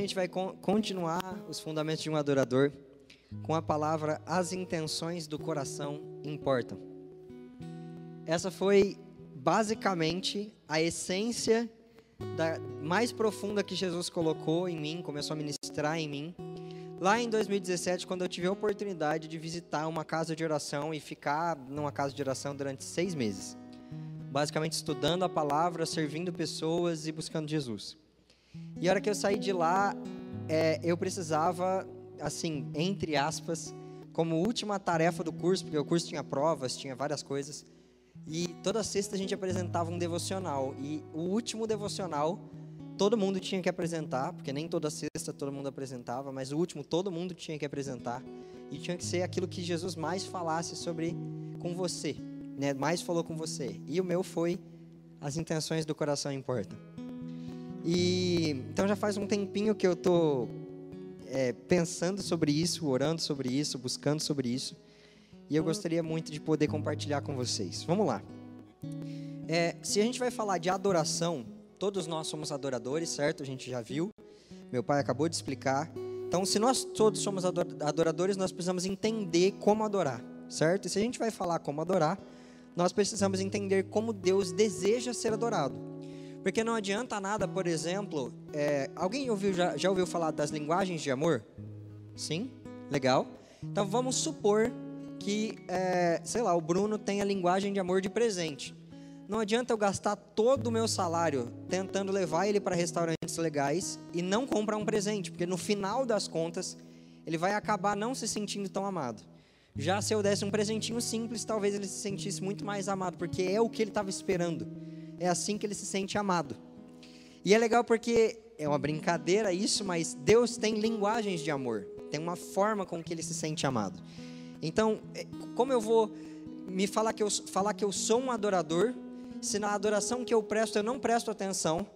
gente vai con continuar os fundamentos de um adorador com a palavra as intenções do coração importam. Essa foi basicamente a essência da, mais profunda que Jesus colocou em mim, começou a ministrar em mim. Lá em 2017, quando eu tive a oportunidade de visitar uma casa de oração e ficar numa casa de oração durante seis meses, basicamente estudando a palavra, servindo pessoas e buscando Jesus. E a hora que eu saí de lá, é, eu precisava, assim, entre aspas, como última tarefa do curso, porque o curso tinha provas, tinha várias coisas, e toda sexta a gente apresentava um devocional. E o último devocional, todo mundo tinha que apresentar, porque nem toda sexta todo mundo apresentava, mas o último todo mundo tinha que apresentar. E tinha que ser aquilo que Jesus mais falasse sobre com você, né? Mais falou com você. E o meu foi as intenções do coração importam. E então já faz um tempinho que eu tô é, pensando sobre isso, orando sobre isso, buscando sobre isso. E eu gostaria muito de poder compartilhar com vocês. Vamos lá. É, se a gente vai falar de adoração, todos nós somos adoradores, certo? A gente já viu. Meu pai acabou de explicar. Então, se nós todos somos adoradores, nós precisamos entender como adorar, certo? E se a gente vai falar como adorar, nós precisamos entender como Deus deseja ser adorado. Porque não adianta nada, por exemplo, é, alguém ouviu, já, já ouviu falar das linguagens de amor? Sim? Legal. Então vamos supor que, é, sei lá, o Bruno tem a linguagem de amor de presente. Não adianta eu gastar todo o meu salário tentando levar ele para restaurantes legais e não comprar um presente, porque no final das contas ele vai acabar não se sentindo tão amado. Já se eu desse um presentinho simples, talvez ele se sentisse muito mais amado, porque é o que ele estava esperando. É assim que ele se sente amado. E é legal porque é uma brincadeira isso, mas Deus tem linguagens de amor, tem uma forma com que ele se sente amado. Então, é, como eu vou me falar que eu, falar que eu sou um adorador, se na adoração que eu presto eu não presto atenção,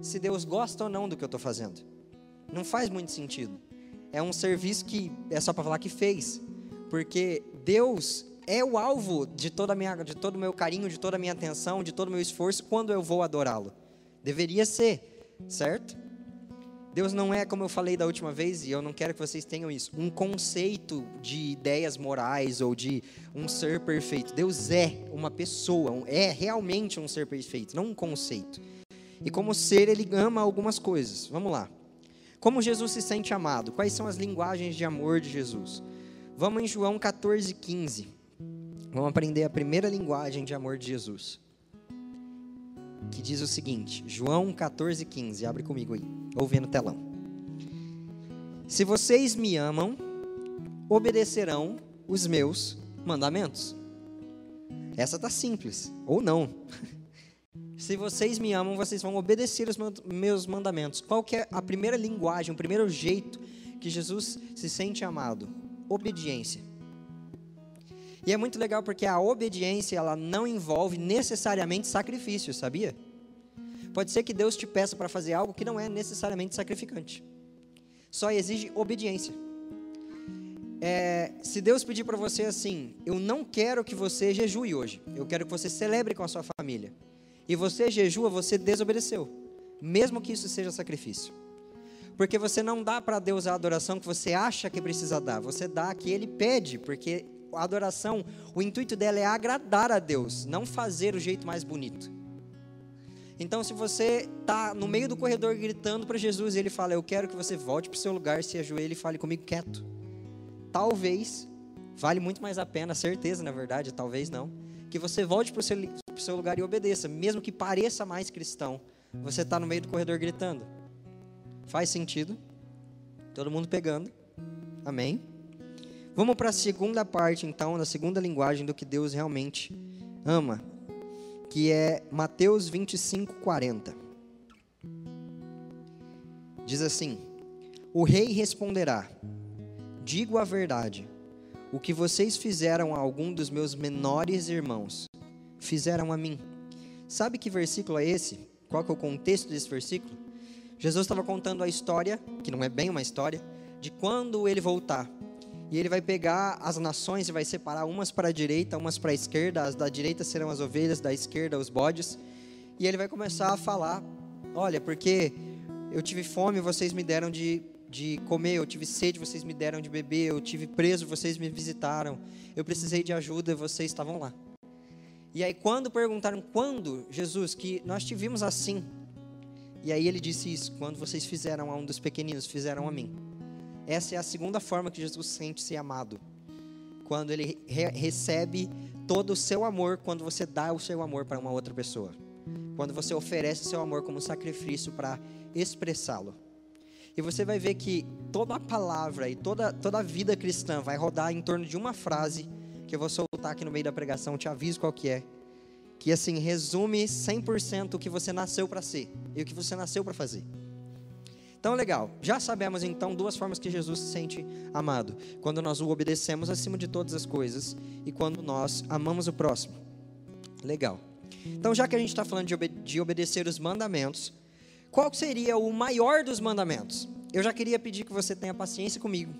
se Deus gosta ou não do que eu estou fazendo? Não faz muito sentido. É um serviço que é só para falar que fez, porque Deus é o alvo de toda minha, de todo o meu carinho, de toda a minha atenção, de todo o meu esforço quando eu vou adorá-lo. Deveria ser, certo? Deus não é, como eu falei da última vez, e eu não quero que vocês tenham isso, um conceito de ideias morais ou de um ser perfeito. Deus é uma pessoa, é realmente um ser perfeito, não um conceito. E como ser, ele ama algumas coisas. Vamos lá. Como Jesus se sente amado? Quais são as linguagens de amor de Jesus? Vamos em João 14, 15. Vamos aprender a primeira linguagem de amor de Jesus. Que diz o seguinte, João 14, 15. Abre comigo aí ou ver no telão. Se vocês me amam, obedecerão os meus mandamentos. Essa está simples, ou não. Se vocês me amam, vocês vão obedecer os meus mandamentos. Qual que é a primeira linguagem, o primeiro jeito que Jesus se sente amado? Obediência. E é muito legal porque a obediência ela não envolve necessariamente sacrifício, sabia? Pode ser que Deus te peça para fazer algo que não é necessariamente sacrificante. Só exige obediência. É, se Deus pedir para você assim, eu não quero que você jejue hoje, eu quero que você celebre com a sua família. E você jejua, você desobedeceu, mesmo que isso seja sacrifício. Porque você não dá para Deus a adoração que você acha que precisa dar, você dá a que Ele pede, porque a adoração, o intuito dela é agradar a Deus, não fazer o jeito mais bonito. Então, se você está no meio do corredor gritando para Jesus e ele fala, Eu quero que você volte para o seu lugar, se ajoelhe e fale comigo quieto. Talvez, vale muito mais a pena, certeza na verdade, talvez não, que você volte para o seu, seu lugar e obedeça, mesmo que pareça mais cristão. Você está no meio do corredor gritando. Faz sentido? Todo mundo pegando. Amém? Vamos para a segunda parte, então, da segunda linguagem do que Deus realmente ama que é Mateus 25, 40. Diz assim: O rei responderá: Digo a verdade, o que vocês fizeram a algum dos meus menores irmãos, fizeram a mim. Sabe que versículo é esse? Qual é o contexto desse versículo? Jesus estava contando a história, que não é bem uma história, de quando ele voltar e ele vai pegar as nações e vai separar umas para a direita, umas para a esquerda. As da direita serão as ovelhas, da esquerda os bodes. E ele vai começar a falar: olha, porque Eu tive fome, vocês me deram de, de comer. Eu tive sede, vocês me deram de beber. Eu tive preso, vocês me visitaram. Eu precisei de ajuda, vocês estavam lá. E aí, quando perguntaram quando, Jesus, que nós te vimos assim. E aí ele disse isso: quando vocês fizeram a um dos pequeninos, fizeram a mim. Essa é a segunda forma que Jesus sente se amado. Quando ele re recebe todo o seu amor, quando você dá o seu amor para uma outra pessoa. Quando você oferece o seu amor como sacrifício para expressá-lo. E você vai ver que toda a palavra e toda, toda a vida cristã vai rodar em torno de uma frase que eu vou soltar aqui no meio da pregação, te aviso qual que é. Que assim resume 100% o que você nasceu para ser e o que você nasceu para fazer. Então, legal. Já sabemos então duas formas que Jesus se sente amado: quando nós o obedecemos acima de todas as coisas e quando nós amamos o próximo. Legal. Então, já que a gente está falando de, obede de obedecer os mandamentos, qual seria o maior dos mandamentos? Eu já queria pedir que você tenha paciência comigo,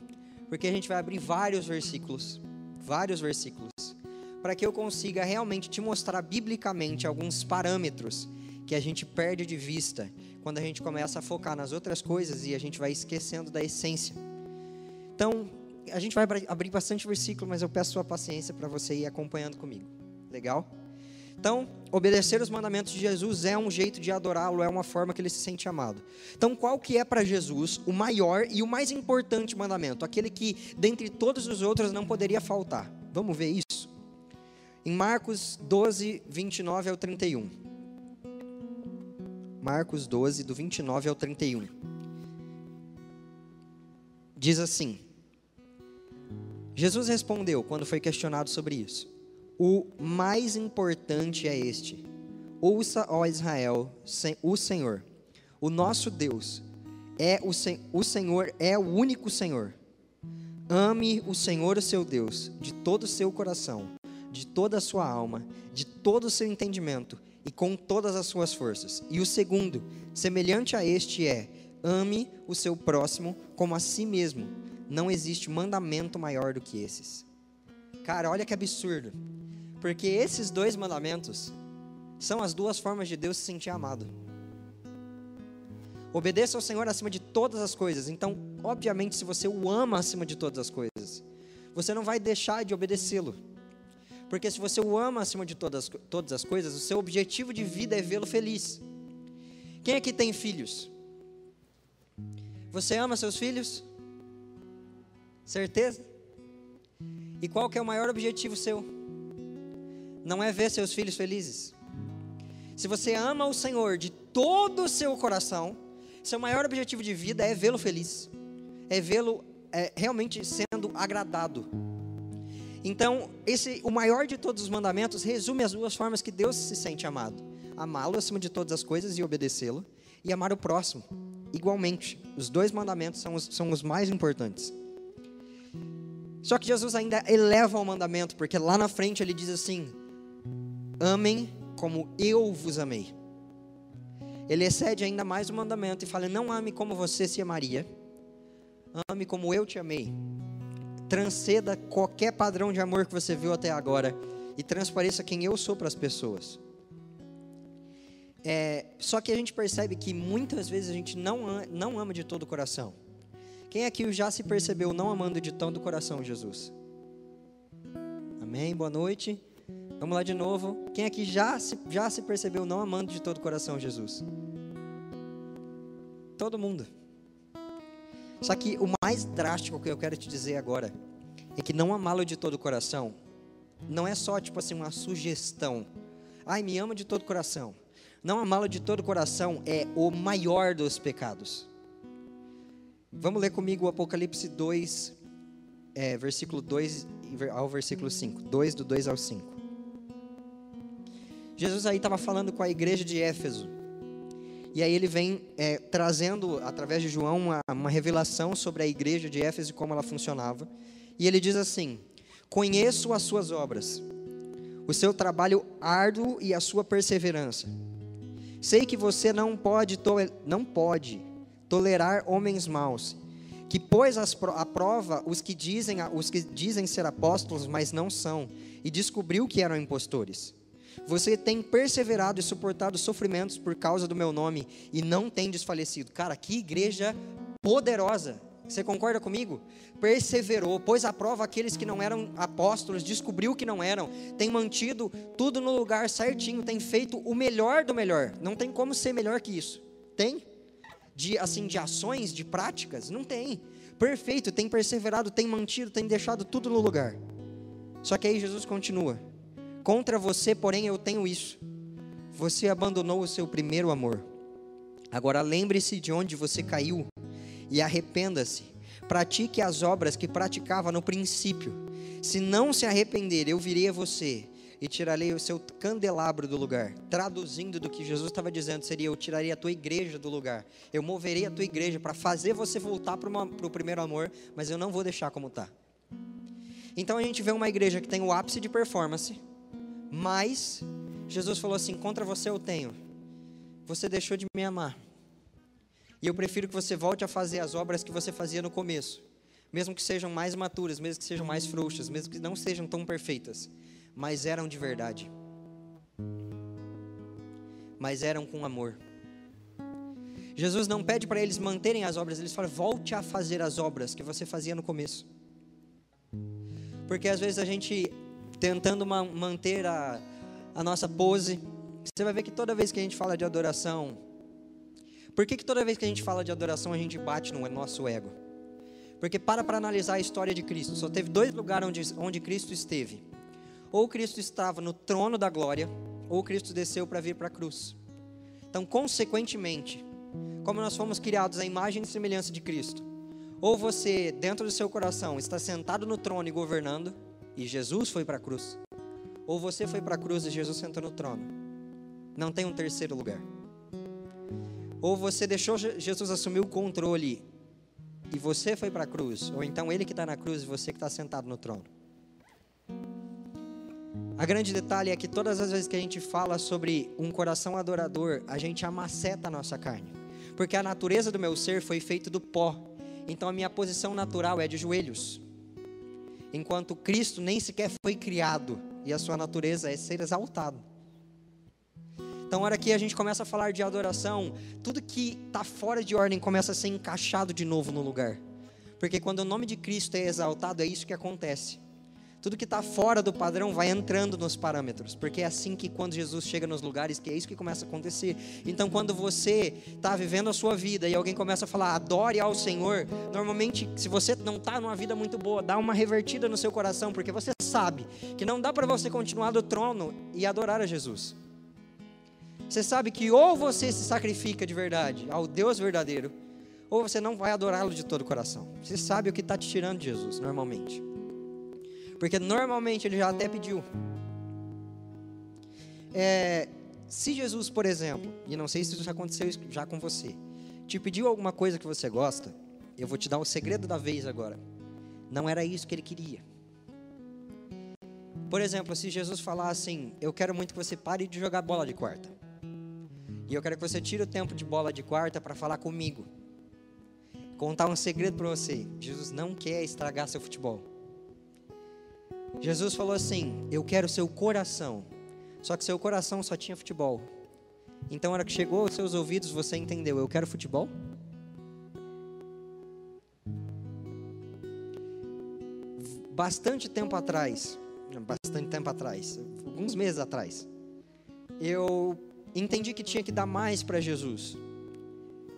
porque a gente vai abrir vários versículos, vários versículos, para que eu consiga realmente te mostrar biblicamente alguns parâmetros que a gente perde de vista quando a gente começa a focar nas outras coisas e a gente vai esquecendo da essência. Então, a gente vai abrir bastante versículo, mas eu peço sua paciência para você ir acompanhando comigo. Legal? Então, obedecer os mandamentos de Jesus é um jeito de adorá-lo, é uma forma que ele se sente amado. Então, qual que é para Jesus o maior e o mais importante mandamento? Aquele que, dentre todos os outros, não poderia faltar. Vamos ver isso? Em Marcos 12, 29 ao 31. Marcos 12, do 29 ao 31. Diz assim: Jesus respondeu quando foi questionado sobre isso. O mais importante é este: ouça, ó Israel, o Senhor, o nosso Deus, é o, o Senhor é o único Senhor. Ame o Senhor, o seu Deus, de todo o seu coração, de toda a sua alma, de todo o seu entendimento e com todas as suas forças. E o segundo, semelhante a este, é: ame o seu próximo como a si mesmo. Não existe mandamento maior do que esses. Cara, olha que absurdo. Porque esses dois mandamentos são as duas formas de Deus se sentir amado. Obedeça ao Senhor acima de todas as coisas. Então, obviamente, se você o ama acima de todas as coisas, você não vai deixar de obedecê-lo. Porque se você o ama acima de todas, todas as coisas, o seu objetivo de vida é vê-lo feliz. Quem aqui tem filhos? Você ama seus filhos? Certeza? E qual que é o maior objetivo seu? não é ver seus filhos felizes. Se você ama o Senhor de todo o seu coração, seu maior objetivo de vida é vê-lo feliz, é vê-lo é, realmente sendo agradado. Então, esse, o maior de todos os mandamentos resume as duas formas que Deus se sente amado: amá-lo acima de todas as coisas e obedecê-lo, e amar o próximo, igualmente. Os dois mandamentos são os, são os mais importantes. Só que Jesus ainda eleva o mandamento, porque lá na frente ele diz assim: Amem como eu vos amei. Ele excede ainda mais o mandamento e fala: Não ame como você se amaria, ame como eu te amei. Transceda qualquer padrão de amor que você viu até agora e transpareça quem eu sou para as pessoas. É, só que a gente percebe que muitas vezes a gente não, não ama de todo o coração. Quem aqui já se percebeu não amando de todo o coração Jesus? Amém? Boa noite. Vamos lá de novo. Quem aqui já se, já se percebeu não amando de todo o coração Jesus? Todo mundo. Só que o mais drástico que eu quero te dizer agora é que não amá-lo de todo o coração não é só tipo assim uma sugestão. Ai, me ama de todo o coração. Não amá-lo de todo o coração é o maior dos pecados. Vamos ler comigo o Apocalipse 2, é, versículo 2 ao versículo 5. 2 do 2 ao 5. Jesus aí estava falando com a igreja de Éfeso. E aí ele vem é, trazendo, através de João, uma, uma revelação sobre a igreja de Éfeso e como ela funcionava. E ele diz assim: Conheço as suas obras, o seu trabalho árduo e a sua perseverança. Sei que você não pode, não pode tolerar homens maus, que pôs à prova os que, dizem, os que dizem ser apóstolos, mas não são, e descobriu que eram impostores. Você tem perseverado e suportado sofrimentos por causa do meu nome e não tem desfalecido. Cara, que igreja poderosa. Você concorda comigo? Perseverou, pôs à prova aqueles que não eram apóstolos, descobriu que não eram, tem mantido tudo no lugar certinho, tem feito o melhor do melhor. Não tem como ser melhor que isso. Tem? De assim, de ações, de práticas? Não tem. Perfeito, tem perseverado, tem mantido, tem deixado tudo no lugar. Só que aí Jesus continua: Contra você, porém, eu tenho isso. Você abandonou o seu primeiro amor. Agora lembre-se de onde você caiu e arrependa-se. Pratique as obras que praticava no princípio. Se não se arrepender, eu virei a você e tirarei o seu candelabro do lugar. Traduzindo do que Jesus estava dizendo, seria: Eu tirarei a tua igreja do lugar. Eu moverei a tua igreja para fazer você voltar para o primeiro amor, mas eu não vou deixar como está. Então a gente vê uma igreja que tem o ápice de performance, mas Jesus falou assim: Contra você eu tenho. Você deixou de me amar. E eu prefiro que você volte a fazer as obras que você fazia no começo. Mesmo que sejam mais maturas, mesmo que sejam mais frouxas, mesmo que não sejam tão perfeitas. Mas eram de verdade. Mas eram com amor. Jesus não pede para eles manterem as obras, eles fala: volte a fazer as obras que você fazia no começo. Porque às vezes a gente, tentando manter a, a nossa pose, você vai ver que toda vez que a gente fala de adoração, por que, que toda vez que a gente fala de adoração a gente bate no nosso ego? Porque para para analisar a história de Cristo, só teve dois lugares onde, onde Cristo esteve. Ou Cristo estava no trono da glória, ou Cristo desceu para vir para a cruz. Então, consequentemente, como nós fomos criados à imagem e semelhança de Cristo, ou você, dentro do seu coração, está sentado no trono e governando, e Jesus foi para a cruz, ou você foi para a cruz e Jesus sentou no trono. Não tem um terceiro lugar. Ou você deixou Jesus assumir o controle e você foi para a cruz, ou então ele que está na cruz e você que está sentado no trono. A grande detalhe é que todas as vezes que a gente fala sobre um coração adorador, a gente amaceta a nossa carne. Porque a natureza do meu ser foi feita do pó. Então a minha posição natural é de joelhos. Enquanto Cristo nem sequer foi criado e a sua natureza é ser exaltado. Então, na hora que a gente começa a falar de adoração, tudo que está fora de ordem começa a ser encaixado de novo no lugar. Porque quando o nome de Cristo é exaltado, é isso que acontece. Tudo que está fora do padrão vai entrando nos parâmetros, porque é assim que quando Jesus chega nos lugares, que é isso que começa a acontecer. Então, quando você está vivendo a sua vida e alguém começa a falar, adore ao Senhor, normalmente, se você não está numa vida muito boa, dá uma revertida no seu coração, porque você sabe que não dá para você continuar do trono e adorar a Jesus. Você sabe que ou você se sacrifica de verdade ao Deus verdadeiro, ou você não vai adorá-lo de todo o coração. Você sabe o que está te tirando de Jesus, normalmente. Porque normalmente ele já até pediu. É, se Jesus, por exemplo, e não sei se isso já aconteceu já com você, te pediu alguma coisa que você gosta, eu vou te dar o segredo da vez agora. Não era isso que ele queria. Por exemplo, se Jesus falar assim: Eu quero muito que você pare de jogar bola de quarta. E eu quero que você tire o tempo de bola de quarta para falar comigo. Contar um segredo para você. Jesus não quer estragar seu futebol. Jesus falou assim: Eu quero seu coração. Só que seu coração só tinha futebol. Então, na hora que chegou aos seus ouvidos, você entendeu: Eu quero futebol? Bastante tempo atrás, bastante tempo atrás, alguns meses atrás, eu entendi que tinha que dar mais para Jesus.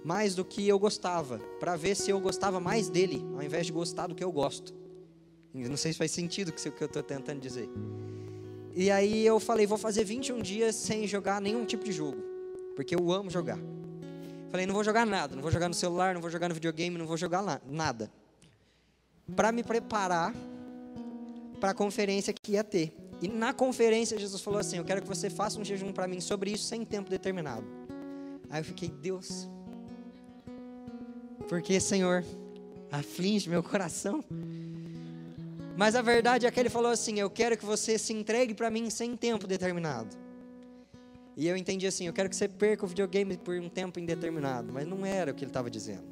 Mais do que eu gostava, para ver se eu gostava mais dele, ao invés de gostar do que eu gosto. Não sei se faz sentido o que eu estou tentando dizer. E aí eu falei, vou fazer 21 dias sem jogar nenhum tipo de jogo, porque eu amo jogar. Falei, não vou jogar nada, não vou jogar no celular, não vou jogar no videogame, não vou jogar nada. Para me preparar para a conferência que ia ter. E na conferência Jesus falou assim: Eu quero que você faça um jejum para mim sobre isso sem tempo determinado. Aí eu fiquei, Deus, porque Senhor, aflige meu coração. Mas a verdade é que ele falou assim: Eu quero que você se entregue para mim sem tempo determinado. E eu entendi assim: Eu quero que você perca o videogame por um tempo indeterminado. Mas não era o que ele estava dizendo.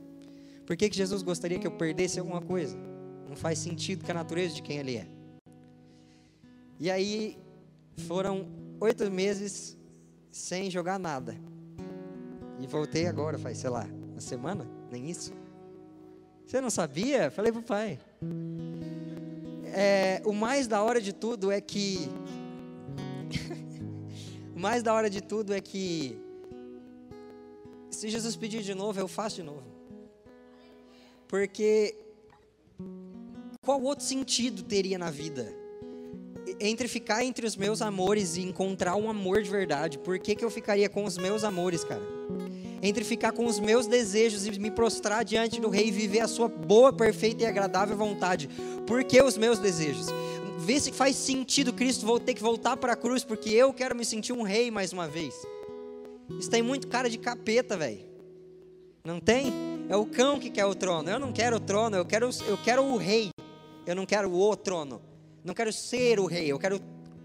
Por que, que Jesus gostaria que eu perdesse alguma coisa? Não faz sentido com a natureza de quem ele é. E aí foram oito meses sem jogar nada. E voltei agora, faz, sei lá, uma semana? Nem isso. Você não sabia? Falei pro pai. É, o mais da hora de tudo é que. o mais da hora de tudo é que. Se Jesus pedir de novo, eu faço de novo. Porque. Qual outro sentido teria na vida? Entre ficar entre os meus amores e encontrar um amor de verdade, por que, que eu ficaria com os meus amores, cara? Entre ficar com os meus desejos e me prostrar diante do Rei e viver a sua boa, perfeita e agradável vontade. Por que os meus desejos? Vê se faz sentido Cristo vou ter que voltar para a cruz, porque eu quero me sentir um rei mais uma vez. Isso tem muito cara de capeta, velho. Não tem? É o cão que quer o trono. Eu não quero o trono, eu quero, eu quero o rei. Eu não quero o trono. Não quero ser o rei, eu quero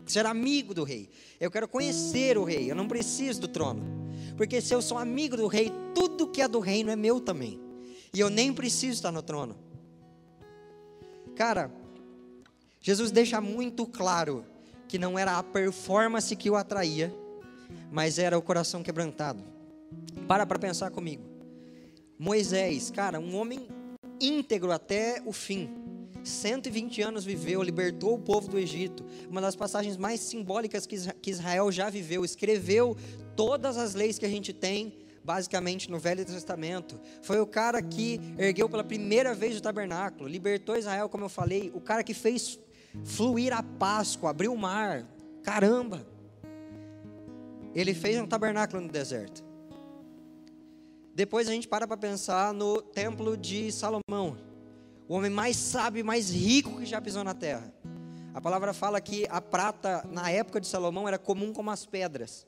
ser amigo do rei. Eu quero conhecer o rei. Eu não preciso do trono. Porque se eu sou amigo do rei, tudo que é do reino é meu também. E eu nem preciso estar no trono. Cara, Jesus deixa muito claro que não era a performance que o atraía, mas era o coração quebrantado. Para para pensar comigo. Moisés, cara, um homem íntegro até o fim. 120 anos viveu, libertou o povo do Egito. Uma das passagens mais simbólicas que Israel já viveu. Escreveu todas as leis que a gente tem, basicamente, no Velho Testamento. Foi o cara que ergueu pela primeira vez o tabernáculo, libertou Israel, como eu falei. O cara que fez fluir a Páscoa, abriu o mar. Caramba! Ele fez um tabernáculo no deserto. Depois a gente para para pensar no templo de Salomão o homem mais sábio, mais rico que já pisou na terra. A palavra fala que a prata, na época de Salomão, era comum como as pedras.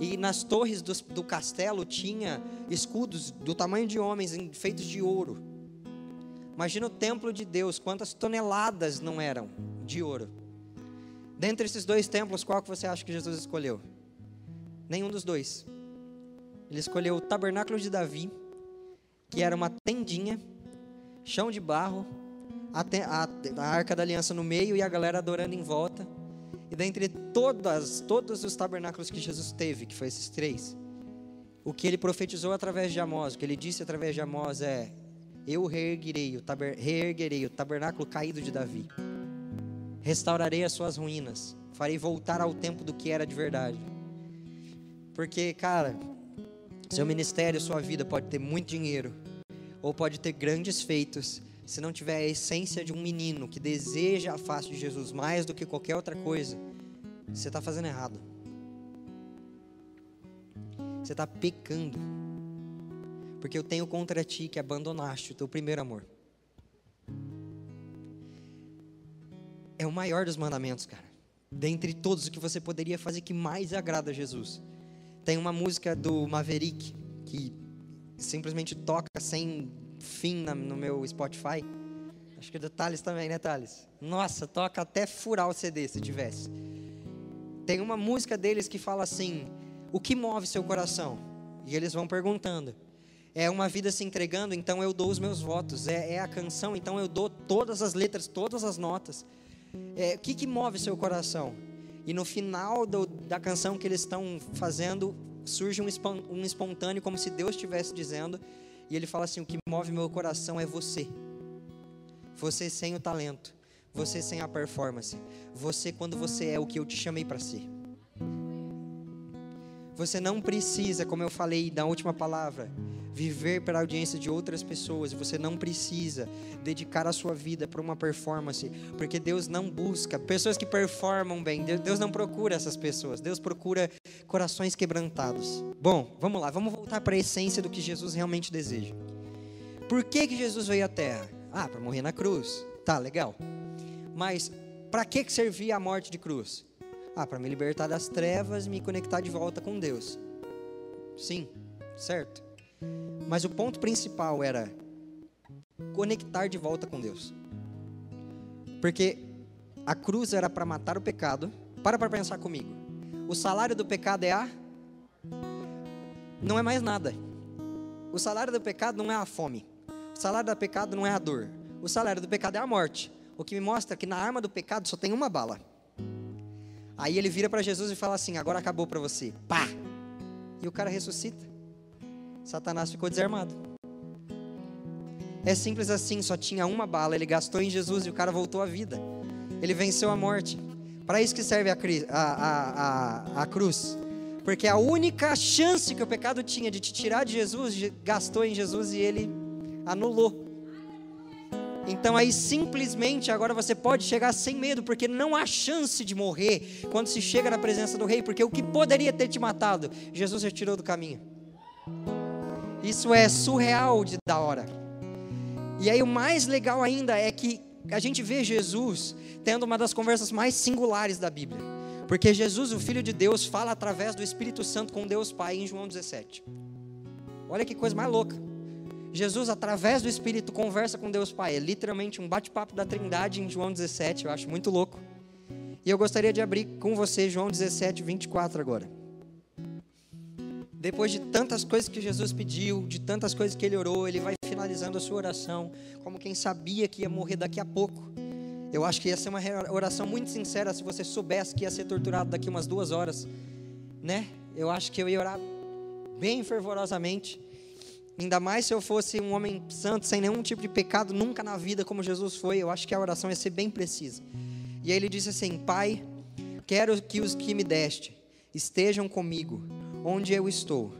E nas torres do, do castelo tinha escudos do tamanho de homens feitos de ouro. Imagina o templo de Deus, quantas toneladas não eram de ouro. Dentre esses dois templos, qual que você acha que Jesus escolheu? Nenhum dos dois. Ele escolheu o tabernáculo de Davi, que era uma tendinha chão de barro, a, a, a arca da aliança no meio e a galera adorando em volta. E dentre todas, todos os tabernáculos que Jesus teve, que foi esses três, o que ele profetizou através de Amós, o que ele disse através de Amós é: Eu reerguerei o, taber, reerguerei o tabernáculo caído de Davi, restaurarei as suas ruínas, farei voltar ao tempo do que era de verdade. Porque, cara, seu ministério, sua vida pode ter muito dinheiro, ou pode ter grandes feitos, se não tiver a essência de um menino que deseja a face de Jesus mais do que qualquer outra coisa, você está fazendo errado. Você está pecando. Porque eu tenho contra ti que abandonaste o teu primeiro amor. É o maior dos mandamentos, cara. Dentre todos o que você poderia fazer que mais agrada a Jesus. Tem uma música do Maverick que simplesmente toca sem fim na, no meu Spotify. Acho que é do Thales também, né, Thales? Nossa, toca até furar o CD se tivesse. Tem uma música deles que fala assim: O que move seu coração? E eles vão perguntando. É uma vida se entregando, então eu dou os meus votos. É, é a canção, então eu dou todas as letras, todas as notas. É, o que, que move seu coração? E no final do, da canção que eles estão fazendo, surge um, um espontâneo, como se Deus estivesse dizendo: e ele fala assim: O que move meu coração é você. Você sem o talento. Você sem a performance. Você quando você é o que eu te chamei para ser. Você não precisa, como eu falei na última palavra, viver para a audiência de outras pessoas. Você não precisa dedicar a sua vida para uma performance, porque Deus não busca pessoas que performam bem. Deus não procura essas pessoas. Deus procura corações quebrantados. Bom, vamos lá, vamos voltar para a essência do que Jesus realmente deseja. Por que que Jesus veio à Terra? Ah, para morrer na cruz. Tá, legal. Mas para que que servia a morte de cruz? Ah, para me libertar das trevas me conectar de volta com Deus. Sim, certo. Mas o ponto principal era conectar de volta com Deus. Porque a cruz era para matar o pecado. Para para pensar comigo. O salário do pecado é a não é mais nada. O salário do pecado não é a fome. O salário do pecado não é a dor. O salário do pecado é a morte. O que me mostra que na arma do pecado só tem uma bala. Aí ele vira para Jesus e fala assim: agora acabou para você. Pá! E o cara ressuscita. Satanás ficou desarmado. É simples assim, só tinha uma bala, ele gastou em Jesus e o cara voltou à vida. Ele venceu a morte. Para isso que serve a, a, a, a, cruz. Porque a única chance que o pecado tinha de te tirar de Jesus, gastou em Jesus e ele anulou. Então aí simplesmente agora você pode chegar sem medo, porque não há chance de morrer quando se chega na presença do rei, porque o que poderia ter te matado, Jesus retirou do caminho. Isso é surreal de da hora. E aí o mais legal ainda é que a gente vê Jesus tendo uma das conversas mais singulares da Bíblia. Porque Jesus, o Filho de Deus, fala através do Espírito Santo com Deus Pai em João 17. Olha que coisa mais louca. Jesus, através do Espírito, conversa com Deus Pai. É literalmente um bate-papo da Trindade em João 17. Eu acho muito louco. E eu gostaria de abrir com você João 17, 24 agora. Depois de tantas coisas que Jesus pediu, de tantas coisas que ele orou, ele vai finalizando a sua oração, como quem sabia que ia morrer daqui a pouco. Eu acho que ia ser uma oração muito sincera se você soubesse que ia ser torturado daqui umas duas horas, né? Eu acho que eu ia orar bem fervorosamente. Ainda mais se eu fosse um homem santo, sem nenhum tipo de pecado, nunca na vida como Jesus foi, eu acho que a oração ia ser bem precisa. E aí ele disse assim: Pai, quero que os que me deste estejam comigo onde eu estou,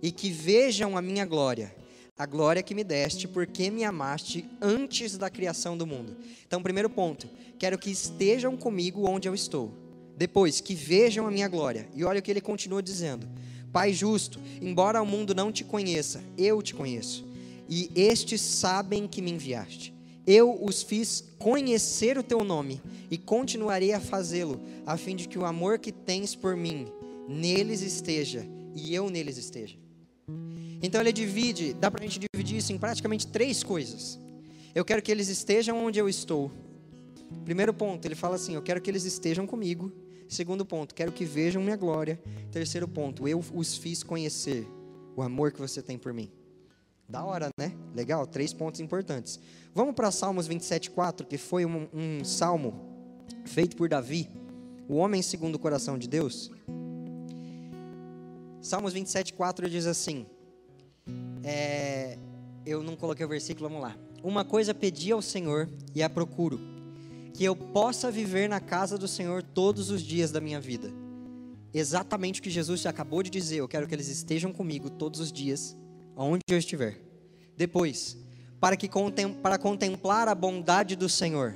e que vejam a minha glória, a glória que me deste, porque me amaste antes da criação do mundo. Então, primeiro ponto, quero que estejam comigo onde eu estou. Depois, que vejam a minha glória. E olha o que ele continua dizendo: Pai justo, embora o mundo não te conheça, eu te conheço, e estes sabem que me enviaste. Eu os fiz conhecer o teu nome e continuarei a fazê-lo, a fim de que o amor que tens por mim neles esteja e eu neles esteja. Então ele divide, dá para a gente dividir isso em praticamente três coisas. Eu quero que eles estejam onde eu estou. Primeiro ponto, ele fala assim: Eu quero que eles estejam comigo. Segundo ponto, quero que vejam minha glória. Terceiro ponto, eu os fiz conhecer o amor que você tem por mim. Da hora, né? Legal, três pontos importantes. Vamos para Salmos 27,4, que foi um, um salmo feito por Davi, o homem segundo o coração de Deus. Salmos 27, 4 diz assim: é, Eu não coloquei o versículo, vamos lá. Uma coisa pedi ao Senhor e a procuro, que eu possa viver na casa do Senhor todos os dias da minha vida. Exatamente o que Jesus acabou de dizer, eu quero que eles estejam comigo todos os dias, aonde eu estiver. Depois, para que para contemplar a bondade do Senhor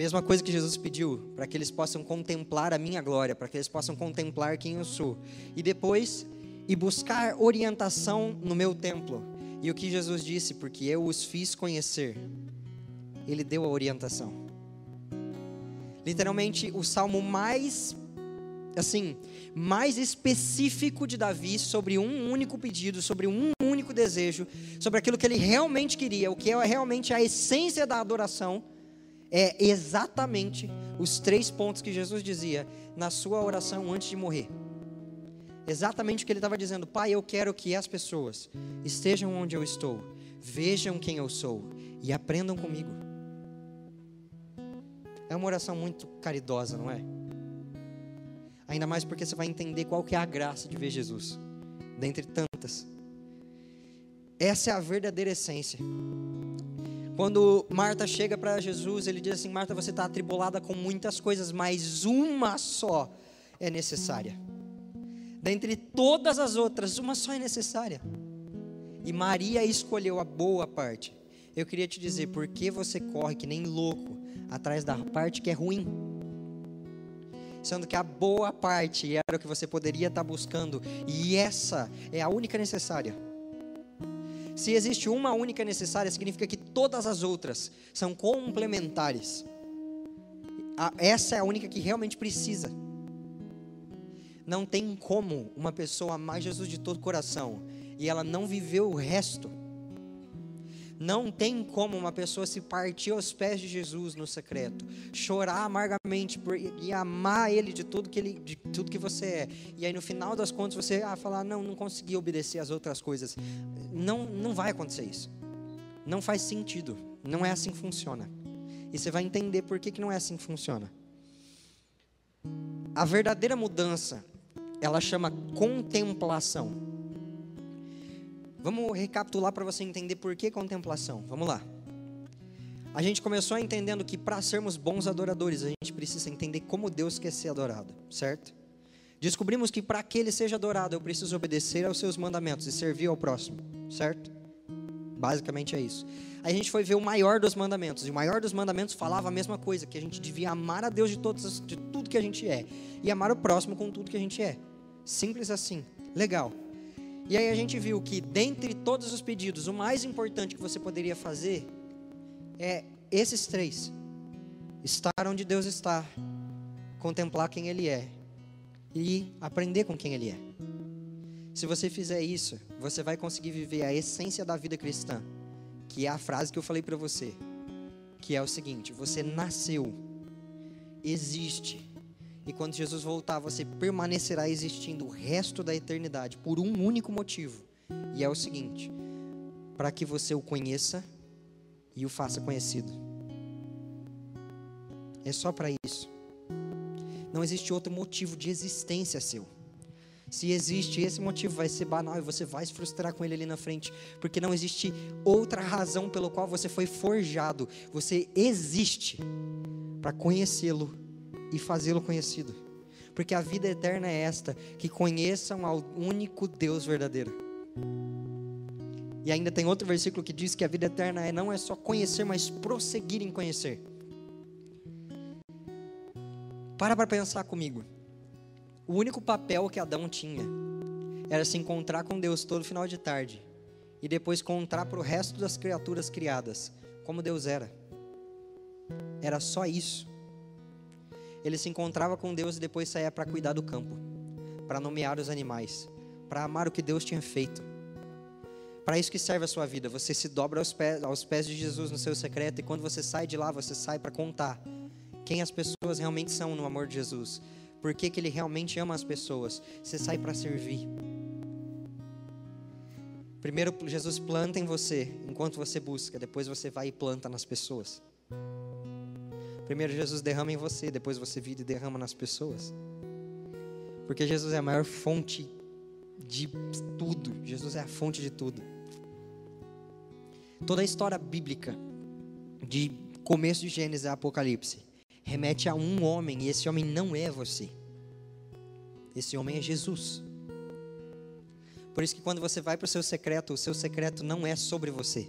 Mesma coisa que Jesus pediu, para que eles possam contemplar a minha glória, para que eles possam contemplar quem eu sou. E depois, e buscar orientação no meu templo. E o que Jesus disse, porque eu os fiz conhecer, ele deu a orientação. Literalmente, o salmo mais, assim, mais específico de Davi sobre um único pedido, sobre um único desejo, sobre aquilo que ele realmente queria, o que é realmente a essência da adoração é exatamente os três pontos que Jesus dizia na sua oração antes de morrer. Exatamente o que ele estava dizendo: Pai, eu quero que as pessoas estejam onde eu estou, vejam quem eu sou e aprendam comigo. É uma oração muito caridosa, não é? Ainda mais porque você vai entender qual que é a graça de ver Jesus, dentre tantas. Essa é a verdadeira essência. Quando Marta chega para Jesus, ele diz assim: Marta, você está atribulada com muitas coisas, mas uma só é necessária. Dentre todas as outras, uma só é necessária. E Maria escolheu a boa parte. Eu queria te dizer, por que você corre que nem louco atrás da parte que é ruim? Sendo que a boa parte era o que você poderia estar buscando, e essa é a única necessária. Se existe uma única necessária, significa que todas as outras são complementares. Essa é a única que realmente precisa. Não tem como uma pessoa amar Jesus de todo o coração e ela não viveu o resto. Não tem como uma pessoa se partir aos pés de Jesus no secreto, chorar amargamente por, e amar Ele de tudo que ele, de tudo que você é. E aí no final das contas você ah, falar não, não consegui obedecer as outras coisas. Não, não vai acontecer isso. Não faz sentido. Não é assim que funciona. E você vai entender por que, que não é assim que funciona. A verdadeira mudança, ela chama contemplação. Vamos recapitular para você entender por que contemplação. Vamos lá. A gente começou entendendo que para sermos bons adoradores, a gente precisa entender como Deus quer ser adorado, certo? Descobrimos que para que ele seja adorado, eu preciso obedecer aos seus mandamentos e servir ao próximo, certo? Basicamente é isso. Aí a gente foi ver o maior dos mandamentos, e o maior dos mandamentos falava a mesma coisa, que a gente devia amar a Deus de, todos, de tudo que a gente é, e amar o próximo com tudo que a gente é. Simples assim. Legal. E aí a gente viu que dentre todos os pedidos, o mais importante que você poderia fazer é esses três: estar onde Deus está, contemplar quem Ele é e aprender com quem Ele é. Se você fizer isso, você vai conseguir viver a essência da vida cristã, que é a frase que eu falei para você, que é o seguinte: você nasceu, existe, e quando Jesus voltar, você permanecerá existindo o resto da eternidade por um único motivo, e é o seguinte: para que você o conheça e o faça conhecido. É só para isso. Não existe outro motivo de existência seu. Se existe, esse motivo vai ser banal e você vai se frustrar com ele ali na frente, porque não existe outra razão pelo qual você foi forjado. Você existe para conhecê-lo e fazê-lo conhecido. Porque a vida eterna é esta: que conheçam ao único Deus verdadeiro. E ainda tem outro versículo que diz que a vida eterna é, não é só conhecer, mas prosseguir em conhecer. Para para pensar comigo. O único papel que Adão tinha era se encontrar com Deus todo final de tarde e depois contar para o resto das criaturas criadas como Deus era. Era só isso. Ele se encontrava com Deus e depois saía para cuidar do campo, para nomear os animais, para amar o que Deus tinha feito. Para isso que serve a sua vida. Você se dobra aos pés, aos pés de Jesus no seu secreto e quando você sai de lá, você sai para contar quem as pessoas realmente são no amor de Jesus. Por que, que ele realmente ama as pessoas. Você sai para servir. Primeiro Jesus planta em você enquanto você busca, depois você vai e planta nas pessoas. Primeiro Jesus derrama em você, depois você vive e derrama nas pessoas. Porque Jesus é a maior fonte de tudo. Jesus é a fonte de tudo. Toda a história bíblica, de começo de Gênesis a Apocalipse, remete a um homem, e esse homem não é você. Esse homem é Jesus. Por isso que quando você vai para o seu secreto, o seu secreto não é sobre você.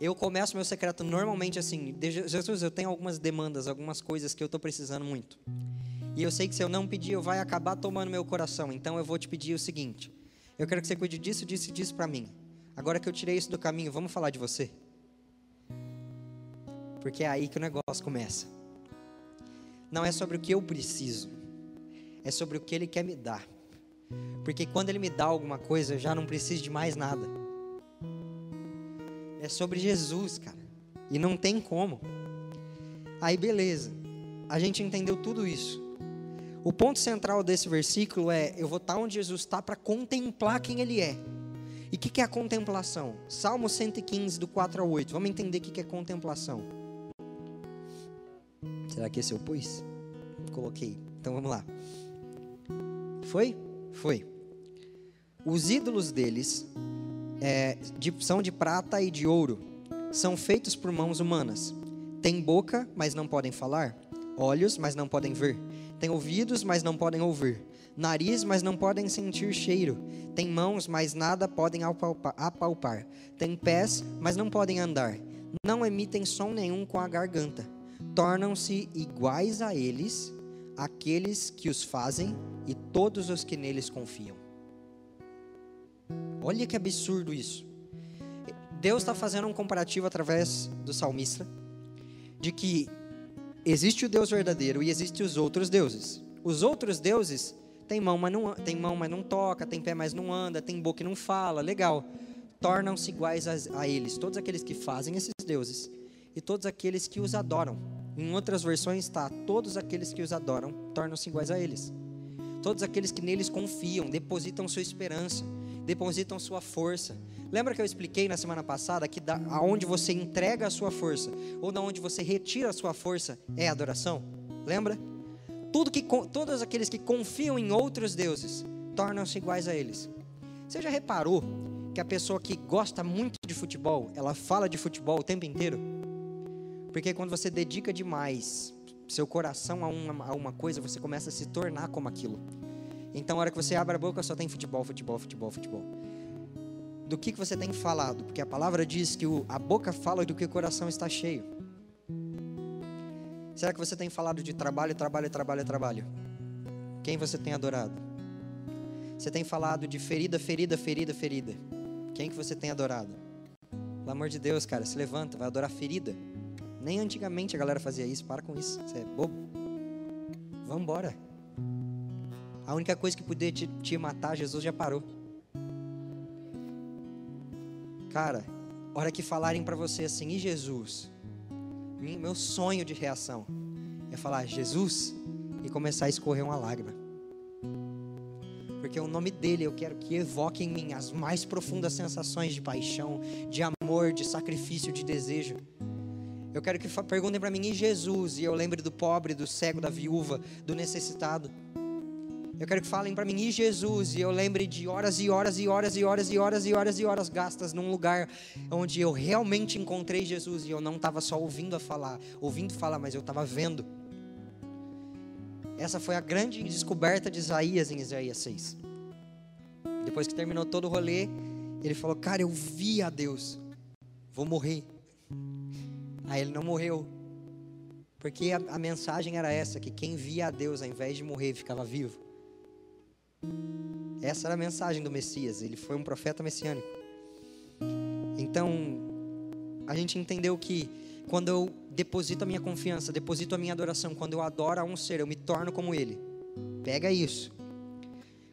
Eu começo meu secreto normalmente assim: Jesus, eu tenho algumas demandas, algumas coisas que eu estou precisando muito. E eu sei que se eu não pedir, eu vai acabar tomando meu coração. Então eu vou te pedir o seguinte: eu quero que você cuide disso, disso e disso para mim. Agora que eu tirei isso do caminho, vamos falar de você? Porque é aí que o negócio começa. Não é sobre o que eu preciso, é sobre o que Ele quer me dar. Porque quando Ele me dá alguma coisa, eu já não preciso de mais nada. É sobre Jesus, cara. E não tem como. Aí, beleza. A gente entendeu tudo isso. O ponto central desse versículo é: eu vou estar onde Jesus está para contemplar quem Ele é. E o que, que é a contemplação? Salmo 115, do 4 ao 8. Vamos entender o que, que é contemplação. Será que esse eu pus? Coloquei. Então vamos lá. Foi? Foi. Os ídolos deles é, de, são de prata e de ouro. São feitos por mãos humanas. Têm boca, mas não podem falar. Olhos, mas não podem ver. Têm ouvidos, mas não podem ouvir. Nariz, mas não podem sentir cheiro. Têm mãos, mas nada podem apalpar. apalpar. Têm pés, mas não podem andar. Não emitem som nenhum com a garganta tornam-se iguais a eles aqueles que os fazem e todos os que neles confiam. Olha que absurdo isso. Deus está fazendo um comparativo através do salmista de que existe o Deus verdadeiro e existem os outros deuses. Os outros deuses têm mão, mas não, tem mão, mas não toca, tem pé, mas não anda, tem boca e não fala. Legal. Tornam-se iguais a, a eles, todos aqueles que fazem esses deuses e todos aqueles que os adoram. Em outras versões está: todos aqueles que os adoram tornam-se iguais a eles. Todos aqueles que neles confiam, depositam sua esperança, depositam sua força. Lembra que eu expliquei na semana passada que da, aonde você entrega a sua força ou da onde você retira a sua força é adoração? Lembra? Tudo que, todos aqueles que confiam em outros deuses tornam-se iguais a eles. Você já reparou que a pessoa que gosta muito de futebol, ela fala de futebol o tempo inteiro? Porque quando você dedica demais seu coração a uma, a uma coisa, você começa a se tornar como aquilo. Então, a hora que você abre a boca, só tem futebol, futebol, futebol, futebol. Do que, que você tem falado? Porque a palavra diz que o, a boca fala do que o coração está cheio. Será que você tem falado de trabalho, trabalho, trabalho, trabalho? Quem você tem adorado? Você tem falado de ferida, ferida, ferida, ferida. Quem que você tem adorado? Pelo amor de Deus, cara, se levanta, vai adorar ferida. Nem antigamente a galera fazia isso, para com isso, você é bobo. Vamos embora. A única coisa que podia te, te matar, Jesus já parou. Cara, hora que falarem para você assim, e Jesus? Meu sonho de reação é falar Jesus e começar a escorrer uma lágrima. Porque o nome dele eu quero que evoque em mim as mais profundas sensações de paixão, de amor, de sacrifício, de desejo. Eu quero que perguntem para mim, e Jesus? E eu lembre do pobre, do cego, da viúva, do necessitado. Eu quero que falem para mim, e Jesus? E eu lembre de horas e horas e horas e horas e horas e horas e horas gastas num lugar onde eu realmente encontrei Jesus e eu não estava só ouvindo a falar, ouvindo falar, mas eu estava vendo. Essa foi a grande descoberta de Isaías em Isaías 6. Depois que terminou todo o rolê, ele falou: Cara, eu vi a Deus, vou morrer. Aí ele não morreu. Porque a, a, mensagem era essa: que quem via a Deus ao invés de morrer ficava vivo. Essa era a mensagem do Messias, ele foi um profeta messiânico. Então, a gente entendeu que quando eu deposito a minha confiança, deposito a minha adoração, quando eu adoro a um ser, eu me torno como ele. Pega isso.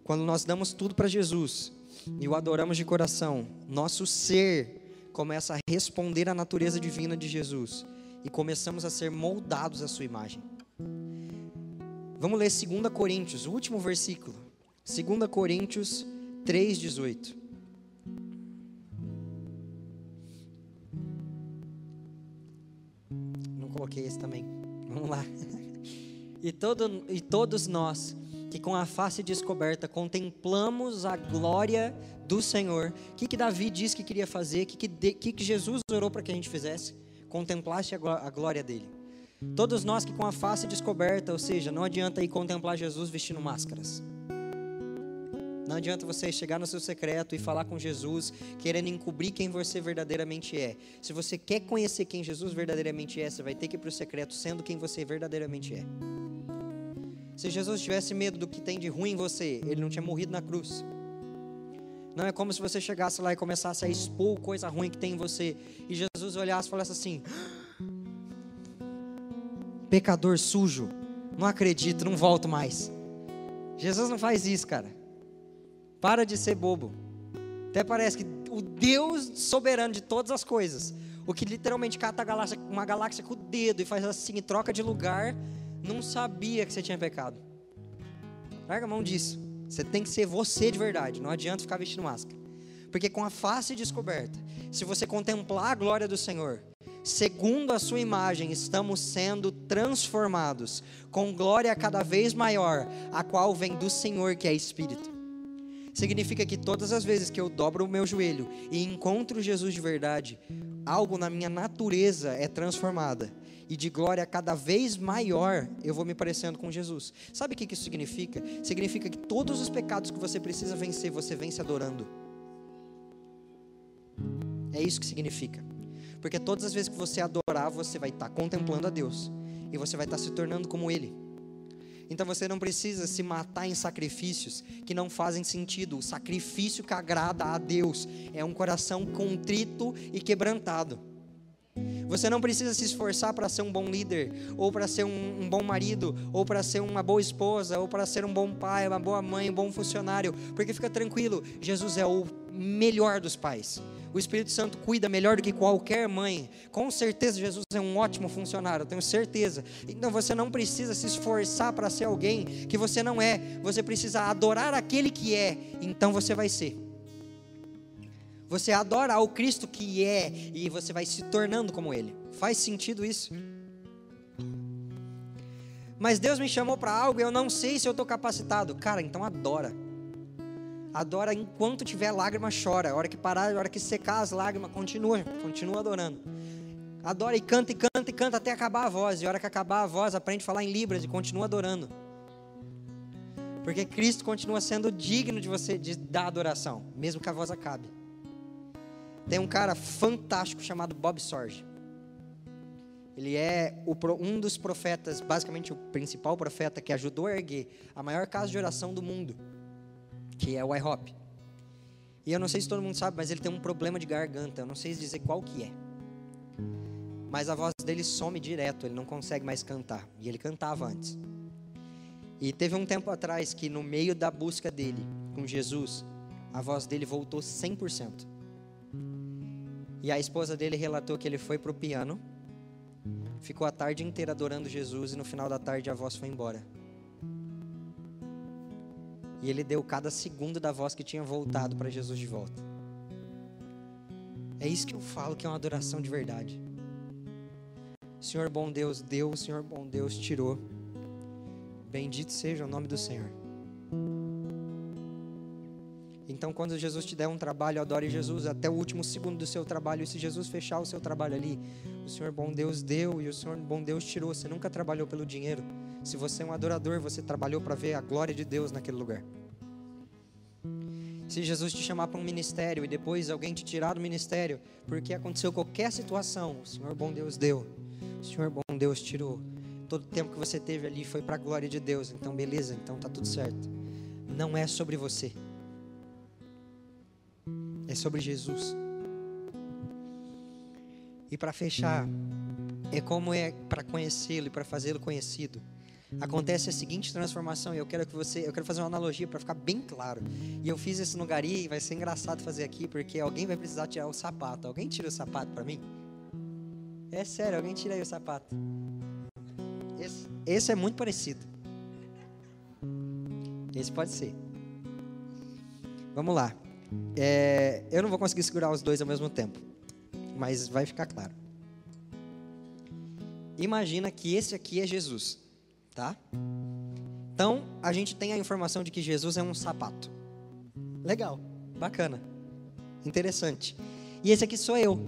Quando nós damos tudo para Jesus e o adoramos de coração, nosso ser começa a responder à natureza divina de Jesus e começamos a ser moldados à sua imagem. Vamos ler 2 Coríntios, o último versículo. 2 Coríntios 3,18. Não coloquei esse também. Vamos lá. E, todo, e todos nós que com a face descoberta contemplamos a glória do Senhor. O que, que Davi disse que queria fazer? O que, que, que, Jesus orou para que a gente fizesse? Contemplasse a glória dele. Todos nós que com a face descoberta, ou seja, não adianta ir contemplar Jesus vestindo máscaras. Não adianta você chegar no seu secreto e falar com Jesus, querendo encobrir quem você verdadeiramente é. Se você quer conhecer quem Jesus verdadeiramente é, você vai ter que ir para o secreto sendo quem você verdadeiramente é. Se Jesus tivesse medo do que tem de ruim em você, ele não tinha morrido na cruz. Não é como se você chegasse lá e começasse a expor coisa ruim que tem em você e Jesus olhasse e falasse assim: pecador sujo, não acredito, não volto mais. Jesus não faz isso, cara. Para de ser bobo. Até parece que o Deus soberano de todas as coisas, o que literalmente cata galáxia, uma galáxia com o dedo e faz assim e troca de lugar, não sabia que você tinha pecado. Larga a mão disso. Você tem que ser você de verdade. Não adianta ficar vestindo máscara. Porque com a face descoberta, se você contemplar a glória do Senhor, segundo a sua imagem, estamos sendo transformados com glória cada vez maior, a qual vem do Senhor, que é Espírito. Significa que todas as vezes que eu dobro o meu joelho e encontro Jesus de verdade, algo na minha natureza é transformada. E de glória cada vez maior eu vou me parecendo com Jesus. Sabe o que isso significa? Significa que todos os pecados que você precisa vencer, você vence adorando. É isso que significa. Porque todas as vezes que você adorar, você vai estar contemplando a Deus. E você vai estar se tornando como Ele. Então você não precisa se matar em sacrifícios que não fazem sentido. O sacrifício que agrada a Deus é um coração contrito e quebrantado. Você não precisa se esforçar para ser um bom líder, ou para ser um, um, bom marido, ou para ser uma boa esposa, ou para ser um bom pai, uma boa mãe, um bom funcionário, porque fica tranquilo, Jesus é o melhor dos pais. O Espírito Santo cuida melhor do que qualquer mãe. Com certeza, Jesus é um ótimo funcionário, eu tenho certeza. Então você não precisa se esforçar para ser alguém que você não é. Você precisa adorar aquele que é, então você vai ser. Você adora ao Cristo que é e você vai se tornando como Ele. Faz sentido isso? Mas Deus me chamou para algo e eu não sei se eu estou capacitado. Cara, então adora. Adora enquanto tiver lágrima, chora. A hora que parar, a hora que secar as lágrimas, continua, continua adorando. Adora e canta e canta e canta até acabar a voz. E a hora que acabar a voz, aprende a falar em libras e continua adorando. Porque Cristo continua sendo digno de você de dar adoração, mesmo que a voz acabe. Tem um cara fantástico chamado Bob Sorge. Ele é o, um dos profetas, basicamente o principal profeta que ajudou a erguer a maior casa de oração do mundo, que é o IHOP. E eu não sei se todo mundo sabe, mas ele tem um problema de garganta. Eu não sei dizer qual que é. Mas a voz dele some direto, ele não consegue mais cantar. E ele cantava antes. E teve um tempo atrás que no meio da busca dele com Jesus, a voz dele voltou 100%. E a esposa dele relatou que ele foi para o piano ficou a tarde inteira adorando Jesus e no final da tarde a voz foi embora. E ele deu cada segundo da voz que tinha voltado para Jesus de volta. É isso que eu falo que é uma adoração de verdade. Senhor bom Deus deu, Senhor bom Deus tirou. Bendito seja o nome do Senhor. Então, quando Jesus te der um trabalho, adore Jesus até o último segundo do seu trabalho. E se Jesus fechar o seu trabalho ali, o Senhor bom Deus deu e o Senhor bom Deus tirou. Você nunca trabalhou pelo dinheiro. Se você é um adorador, você trabalhou para ver a glória de Deus naquele lugar. Se Jesus te chamar para um ministério e depois alguém te tirar do ministério, porque aconteceu qualquer situação, o Senhor bom Deus deu, o Senhor bom Deus tirou. Todo o tempo que você teve ali foi para a glória de Deus. Então, beleza, então tá tudo certo. Não é sobre você é sobre Jesus. E para fechar, é como é para conhecê-lo e para fazê-lo conhecido. Acontece a seguinte transformação, e eu quero que você, eu quero fazer uma analogia para ficar bem claro. E eu fiz isso no Gari, e vai ser engraçado fazer aqui, porque alguém vai precisar tirar o sapato. Alguém tira o sapato para mim? É sério, alguém tira aí o sapato. Esse, esse é muito parecido. Esse pode ser. Vamos lá. É, eu não vou conseguir segurar os dois ao mesmo tempo, mas vai ficar claro. Imagina que esse aqui é Jesus, tá? Então, a gente tem a informação de que Jesus é um sapato. Legal, bacana, interessante. E esse aqui sou eu.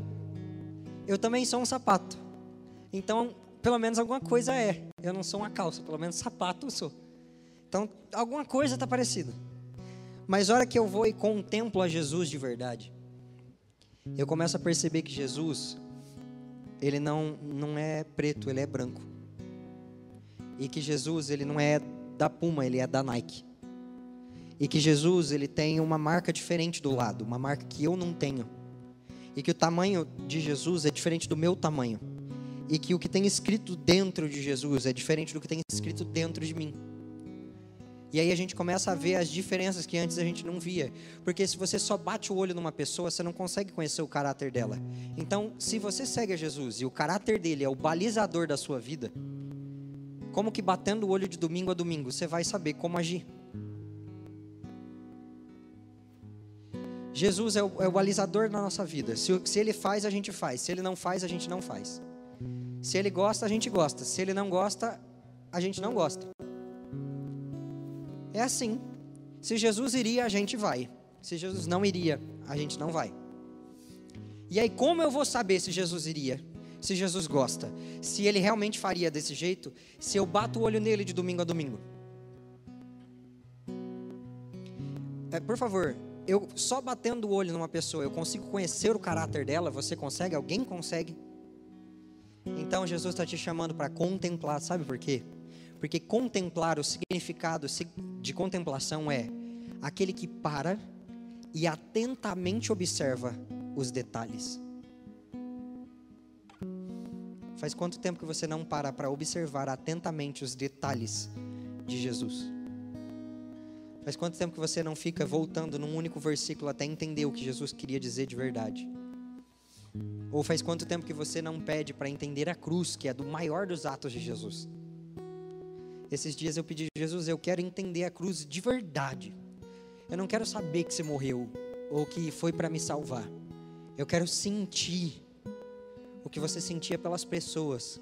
Eu também sou um sapato. Então, pelo menos alguma coisa é. Eu não sou uma calça, pelo menos sapato eu sou. Então, alguma coisa está parecida. Mas a hora que eu vou e contemplo a Jesus de verdade, eu começo a perceber que Jesus, ele não, não é preto, ele é branco. E que Jesus, ele não é da Puma, ele é da Nike. E que Jesus, ele tem uma marca diferente do lado, uma marca que eu não tenho. E que o tamanho de Jesus é diferente do meu tamanho. E que o que tem escrito dentro de Jesus é diferente do que tem escrito dentro de mim. E aí a gente começa a ver as diferenças que antes a gente não via. Porque se você só bate o olho numa pessoa, você não consegue conhecer o caráter dela. Então, se você segue a Jesus e o caráter dele é o balizador da sua vida, como que batendo o olho de domingo a domingo, você vai saber como agir. Jesus é o, é o balizador da nossa vida. Se, se ele faz, a gente faz. Se ele não faz, a gente não faz. Se ele gosta, a gente gosta. Se ele não gosta, a gente não gosta. É assim. Se Jesus iria, a gente vai. Se Jesus não iria, a gente não vai. E aí, como eu vou saber se Jesus iria? Se Jesus gosta? Se ele realmente faria desse jeito? Se eu bato o olho nele de domingo a domingo? É, por favor, eu só batendo o olho numa pessoa, eu consigo conhecer o caráter dela? Você consegue? Alguém consegue? Então Jesus está te chamando para contemplar, sabe por quê? Porque contemplar, o significado de contemplação é aquele que para e atentamente observa os detalhes. Faz quanto tempo que você não para para observar atentamente os detalhes de Jesus? Faz quanto tempo que você não fica voltando num único versículo até entender o que Jesus queria dizer de verdade? Ou faz quanto tempo que você não pede para entender a cruz, que é do maior dos atos de Jesus? Esses dias eu pedi, Jesus, eu quero entender a cruz de verdade. Eu não quero saber que você morreu ou que foi para me salvar. Eu quero sentir o que você sentia pelas pessoas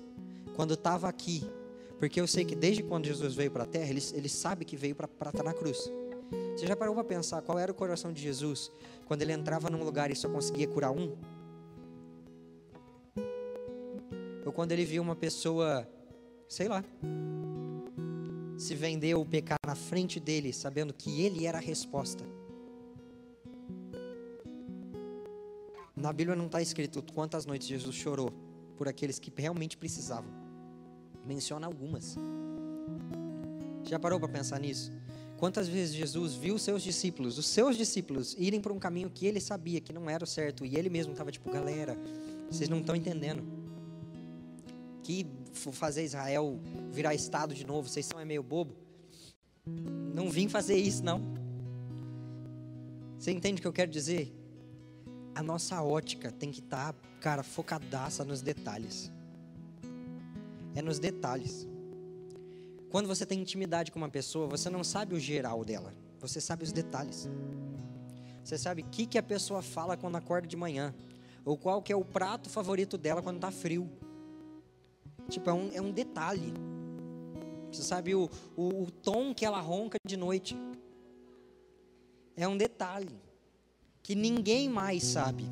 quando estava aqui, Porque eu sei que desde quando Jesus veio para a terra, ele, ele sabe que veio para estar na cruz. Você já parou para pensar qual era o coração de Jesus quando ele entrava num lugar e só conseguia curar um? Ou quando ele via uma pessoa, sei lá, se vender ou pecar na frente dele, sabendo que ele era a resposta. Na Bíblia não está escrito quantas noites Jesus chorou por aqueles que realmente precisavam. Menciona algumas. Já parou para pensar nisso? Quantas vezes Jesus viu seus discípulos, os seus discípulos, irem por um caminho que ele sabia que não era o certo e ele mesmo estava tipo, galera, vocês não estão entendendo. Que fazer Israel virar estado de novo, vocês são é meio bobo. Não vim fazer isso, não. Você entende o que eu quero dizer? A nossa ótica tem que estar, tá, cara, focadaça nos detalhes. É nos detalhes. Quando você tem intimidade com uma pessoa, você não sabe o geral dela, você sabe os detalhes. Você sabe o que, que a pessoa fala quando acorda de manhã, ou qual que é o prato favorito dela quando está frio. Tipo, é um, é um detalhe. Você sabe o, o, o tom que ela ronca de noite. É um detalhe que ninguém mais sabe.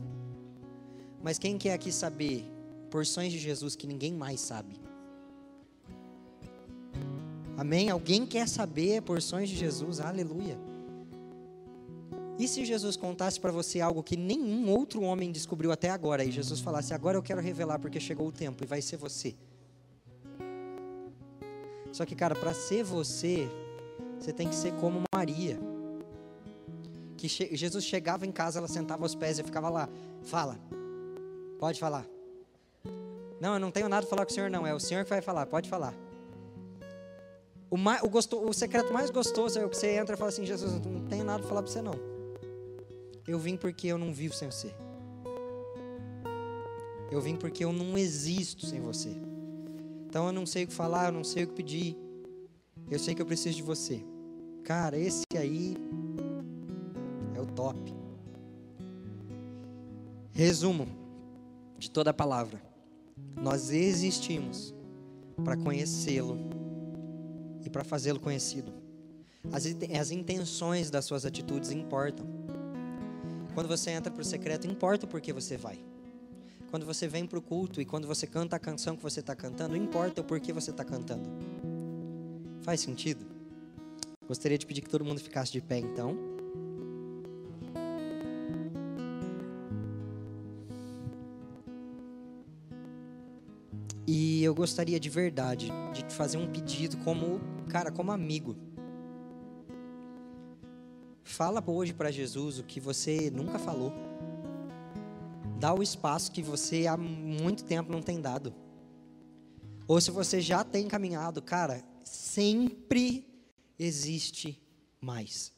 Mas quem quer aqui saber porções de Jesus que ninguém mais sabe? Amém? Alguém quer saber porções de Jesus? Aleluia. E se Jesus contasse para você algo que nenhum outro homem descobriu até agora, e Jesus falasse: Agora eu quero revelar porque chegou o tempo e vai ser você? Só que, cara, para ser você, você tem que ser como Maria. Que che Jesus chegava em casa, ela sentava aos pés e ficava lá. Fala. Pode falar. Não, eu não tenho nada a falar com o Senhor, não. É o Senhor que vai falar. Pode falar. O, mais, o, gosto, o secreto mais gostoso é o que você entra e fala assim: Jesus, eu não tenho nada para falar para você, não. Eu vim porque eu não vivo sem você. Eu vim porque eu não existo sem você. Então eu não sei o que falar, eu não sei o que pedir. Eu sei que eu preciso de você. Cara, esse aí top. Resumo de toda a palavra. Nós existimos para conhecê-lo e para fazê-lo conhecido. As, intenções das suas atitudes importam. Quando você entra para o secreto, importa por que você vai. Quando você vem para o culto e quando você canta a canção que você está cantando, importa o porquê você está cantando. Faz sentido? Gostaria de pedir que todo mundo ficasse de pé então. E eu gostaria de verdade de te fazer um pedido como, cara, como amigo. Fala hoje para Jesus o que você nunca falou. Dá o espaço que você há muito tempo não tem dado. Ou se você já tem caminhado, cara, sempre existe mais.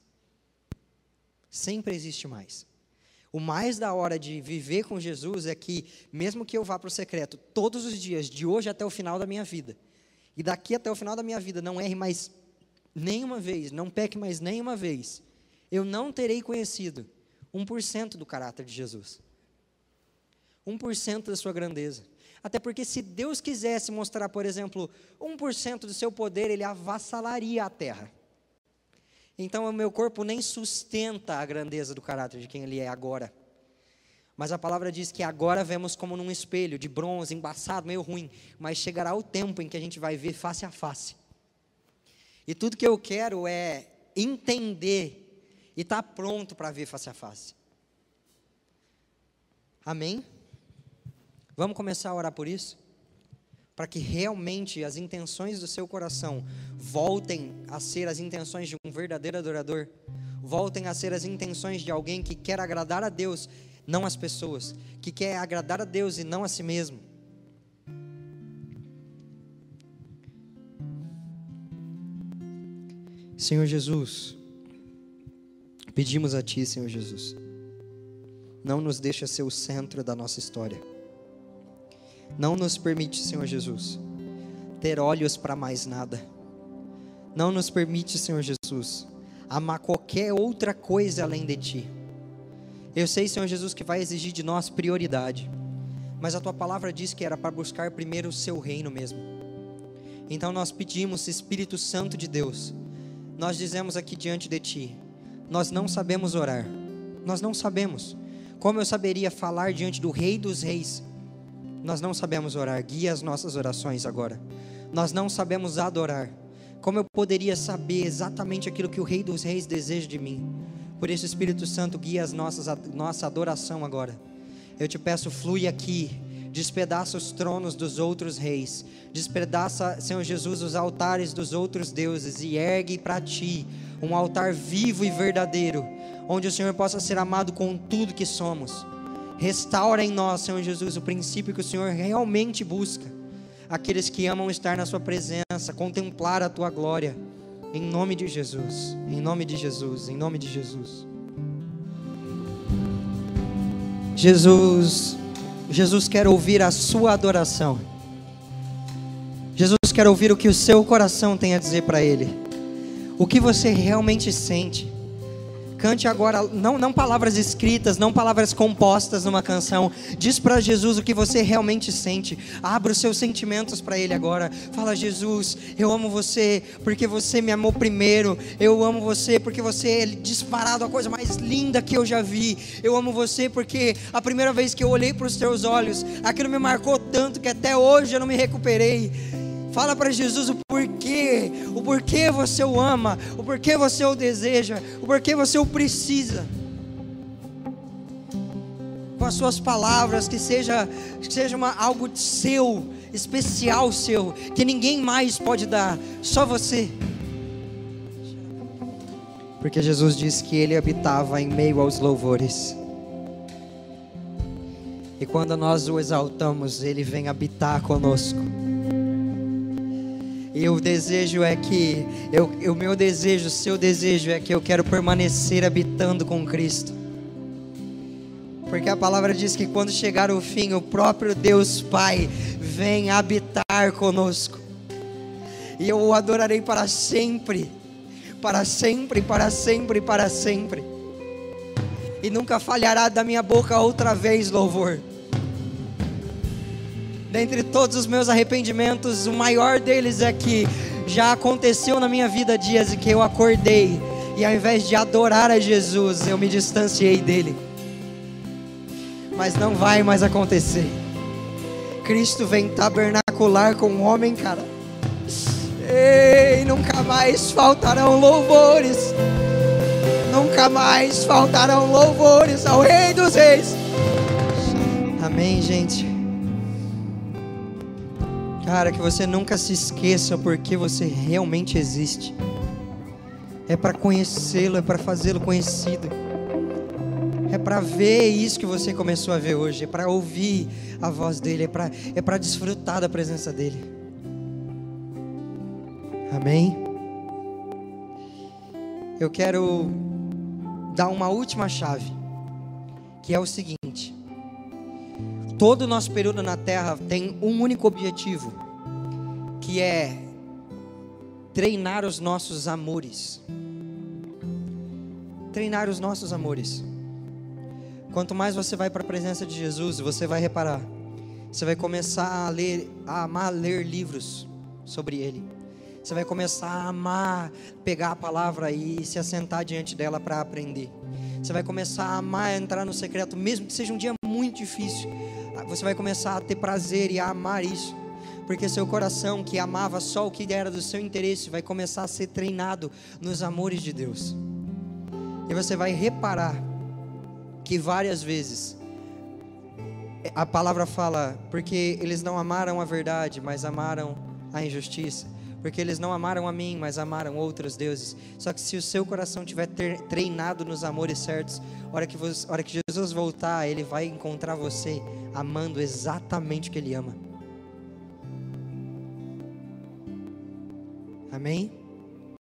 Sempre existe mais. O mais da hora de viver com Jesus é que, mesmo que eu vá para o secreto todos os dias, de hoje até o final da minha vida, e daqui até o final da minha vida, não erre mais nenhuma vez, não peque mais nenhuma vez, eu não terei conhecido 1% do caráter de Jesus. 1% da sua grandeza. Até porque se Deus quisesse mostrar, por exemplo, 1% do seu poder, ele avassalaria a terra. Então o meu corpo nem sustenta a grandeza do caráter de quem ele é agora. Mas a palavra diz que agora vemos como num espelho, de bronze, embaçado, meio ruim. Mas chegará o tempo em que a gente vai ver face a face. E tudo que eu quero é entender e estar tá pronto para ver face a face. Amém? Vamos começar a orar por isso? Para que realmente as intenções do seu coração voltem a ser as intenções de um verdadeiro adorador, voltem a ser as intenções de alguém que quer agradar a Deus, não as pessoas, que quer agradar a Deus e não a si mesmo. Senhor Jesus, pedimos a Ti, Senhor Jesus, não nos deixa ser o centro da nossa história. Não nos permite, Senhor Jesus, ter olhos para mais nada. Não nos permite, Senhor Jesus, amar qualquer outra coisa além de Ti. Eu sei, Senhor Jesus, que vai exigir de nós prioridade, mas a Tua palavra diz que era para buscar primeiro o Seu reino mesmo. Então nós pedimos, Espírito Santo de Deus, nós dizemos aqui diante de Ti, nós não sabemos orar, nós não sabemos. Como eu saberia falar diante do Rei dos Reis? Nós não sabemos orar, guia as nossas orações agora. Nós não sabemos adorar. Como eu poderia saber exatamente aquilo que o Rei dos Reis deseja de mim? Por isso, Espírito Santo, guia as nossas, a nossa adoração agora. Eu te peço, flui aqui, despedaça os tronos dos outros reis, despedaça, Senhor Jesus, os altares dos outros deuses e ergue para ti um altar vivo e verdadeiro, onde o Senhor possa ser amado com tudo que somos. Restaura em nós, Senhor Jesus, o princípio que o Senhor realmente busca. Aqueles que amam estar na Sua presença, contemplar a Tua glória. Em nome de Jesus, em nome de Jesus, em nome de Jesus. Jesus, Jesus quer ouvir a sua adoração. Jesus quer ouvir o que o seu coração tem a dizer para Ele. O que você realmente sente. Cante agora, não, não palavras escritas, não palavras compostas numa canção. Diz para Jesus o que você realmente sente. Abra os seus sentimentos para Ele agora. Fala, Jesus, eu amo você porque você me amou primeiro. Eu amo você porque você é disparado a coisa mais linda que eu já vi. Eu amo você porque a primeira vez que eu olhei para os teus olhos, aquilo me marcou tanto que até hoje eu não me recuperei. Fala para Jesus o porquê, o porquê você o ama, o porquê você o deseja, o porquê você o precisa. Com as suas palavras, que seja, que seja uma, algo seu, especial seu, que ninguém mais pode dar, só você. Porque Jesus disse que ele habitava em meio aos louvores. E quando nós o exaltamos, ele vem habitar conosco. E o desejo é que, eu, o meu desejo, o seu desejo é que eu quero permanecer habitando com Cristo. Porque a palavra diz que quando chegar o fim, o próprio Deus Pai vem habitar conosco. E eu o adorarei para sempre, para sempre, para sempre, para sempre. E nunca falhará da minha boca outra vez louvor dentre todos os meus arrependimentos, o maior deles é que já aconteceu na minha vida dias em que eu acordei e ao invés de adorar a Jesus, eu me distanciei dele. Mas não vai mais acontecer. Cristo vem tabernacular com o homem, cara. Ei, nunca mais faltarão louvores. Nunca mais faltarão louvores ao Rei dos Reis. Amém, gente. Cara, que você nunca se esqueça porque você realmente existe. É para conhecê-lo, é para fazê-lo conhecido. É para ver isso que você começou a ver hoje, é para ouvir a voz dele, é para é para desfrutar da presença dele. Amém. Eu quero dar uma última chave, que é o seguinte: Todo o nosso período na terra tem um único objetivo, que é treinar os nossos amores. Treinar os nossos amores. Quanto mais você vai para a presença de Jesus, você vai reparar. Você vai começar a ler, a amar ler livros sobre ele. Você vai começar a amar pegar a palavra e se assentar diante dela para aprender. Você vai começar a amar entrar no secreto, mesmo que seja um dia muito difícil você vai começar a ter prazer e a amar isso. Porque seu coração, que amava só o que era do seu interesse, vai começar a ser treinado nos amores de Deus. E você vai reparar que várias vezes a palavra fala, porque eles não amaram a verdade, mas amaram a injustiça porque eles não amaram a mim, mas amaram outros deuses. Só que se o seu coração tiver treinado nos amores certos, hora que, você, hora que Jesus voltar, ele vai encontrar você amando exatamente o que ele ama. Amém?